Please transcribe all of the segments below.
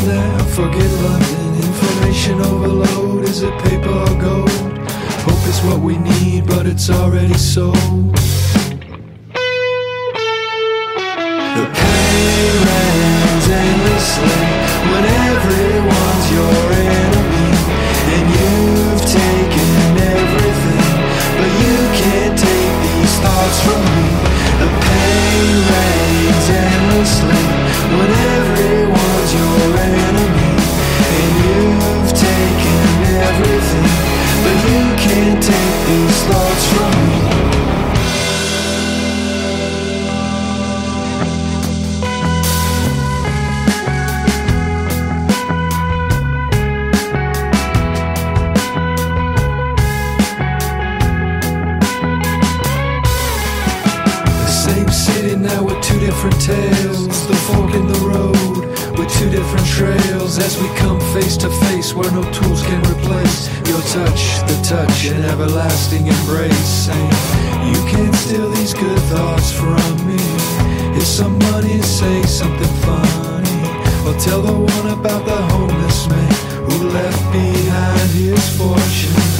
Forget London. Information overload, is it paper or gold? Hope is what we need, but it's already sold. The pain runs endlessly when everyone's your enemy, and you've taken everything, but you can't take these thoughts from me. The pain reigns endlessly where no tools can replace your touch, the touch, an everlasting embrace. Saying, You can't steal these good thoughts from me. Here's somebody say something funny. Or tell the one about the homeless man who left behind his fortune.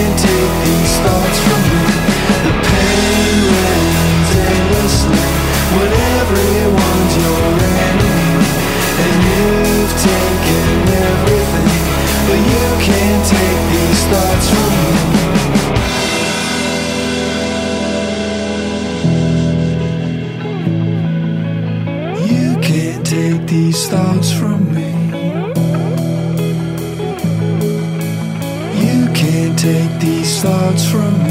Can't take these from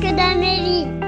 que d'Amélie.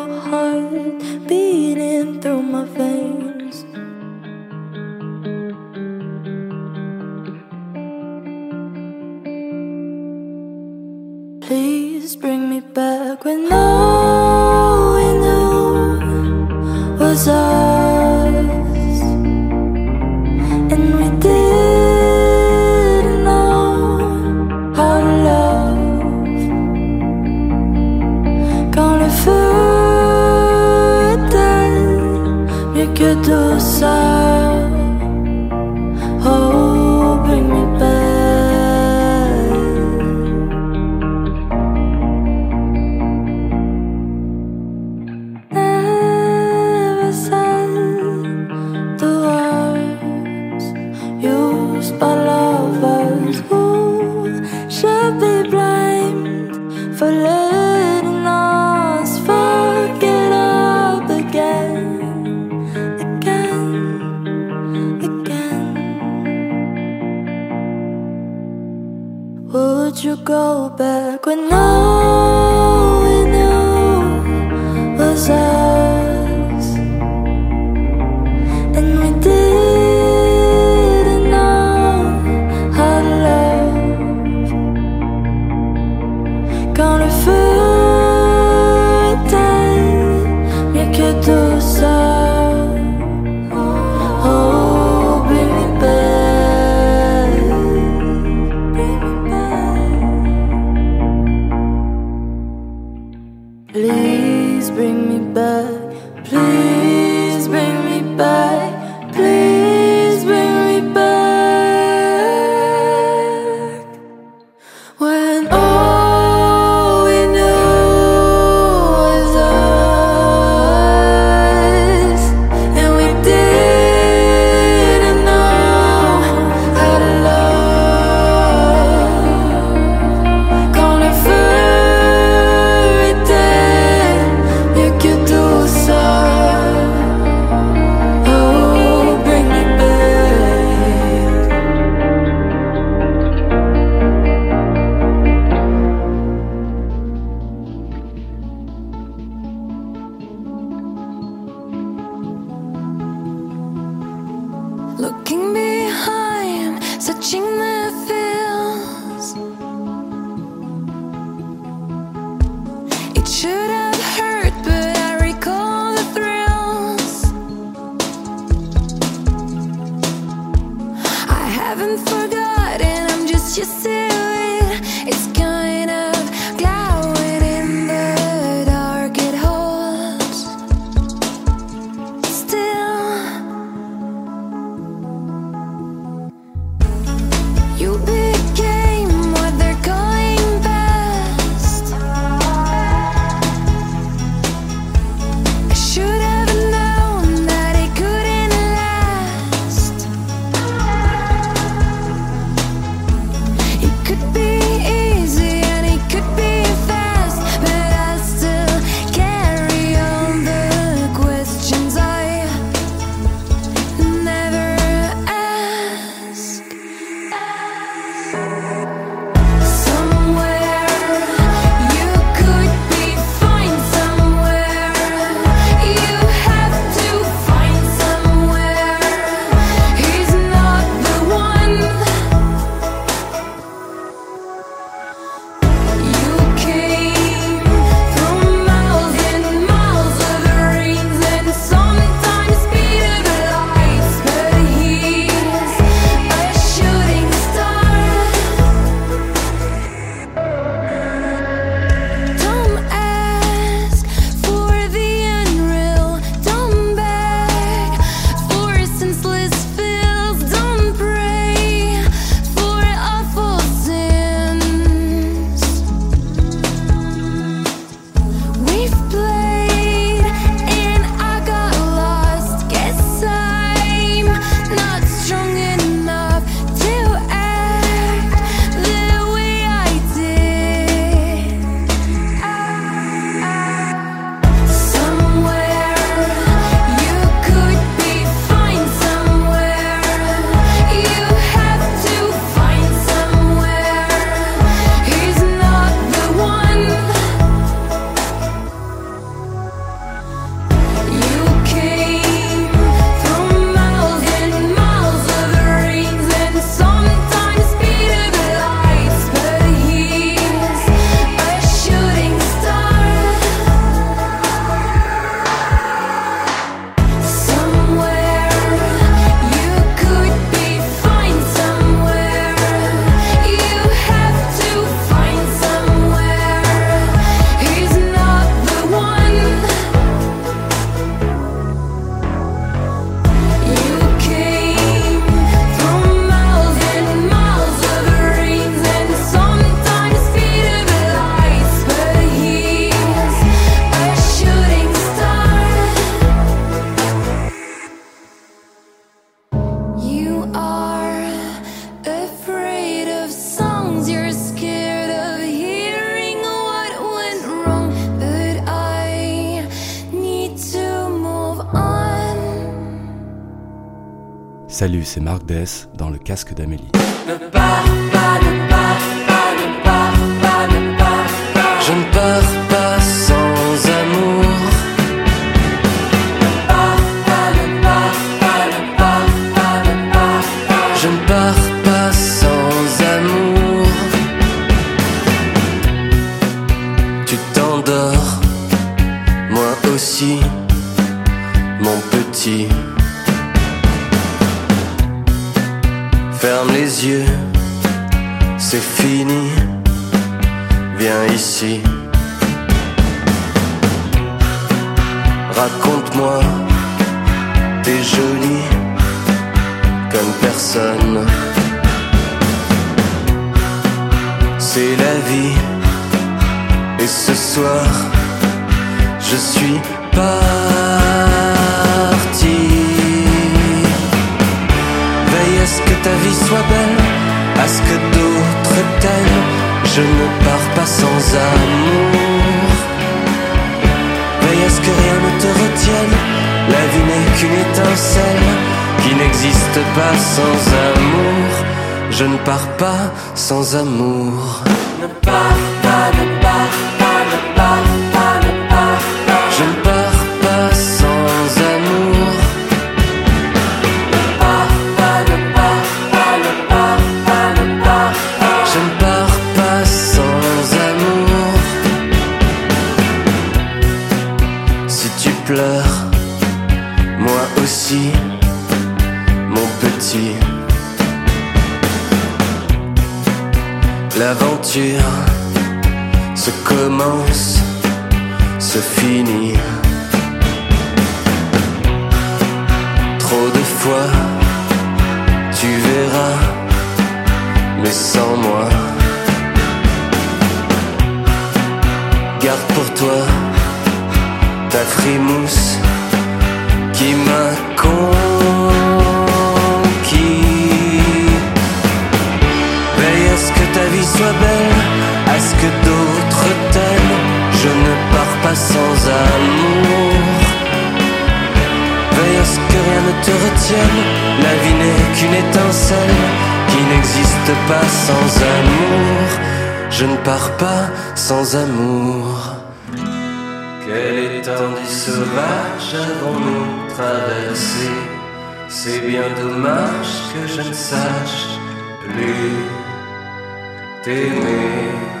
blamed for letting us fuck it up again, again, again. Would you go back when all we knew was us? Salut, c'est Marc Dess dans le casque d'Amélie. Ne pars pas, ne pars pas, ne pars pas, ne pars pas. Je ne pars qui n'existe pas sans amour. Je ne pars pas sans amour. Quel étendue sauvage avons-nous traversé? C'est bien dommage que je ne sache plus t'aimer.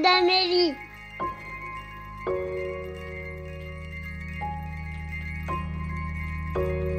Da Meli. thank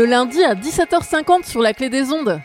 le lundi à 17h50 sur la clé des ondes.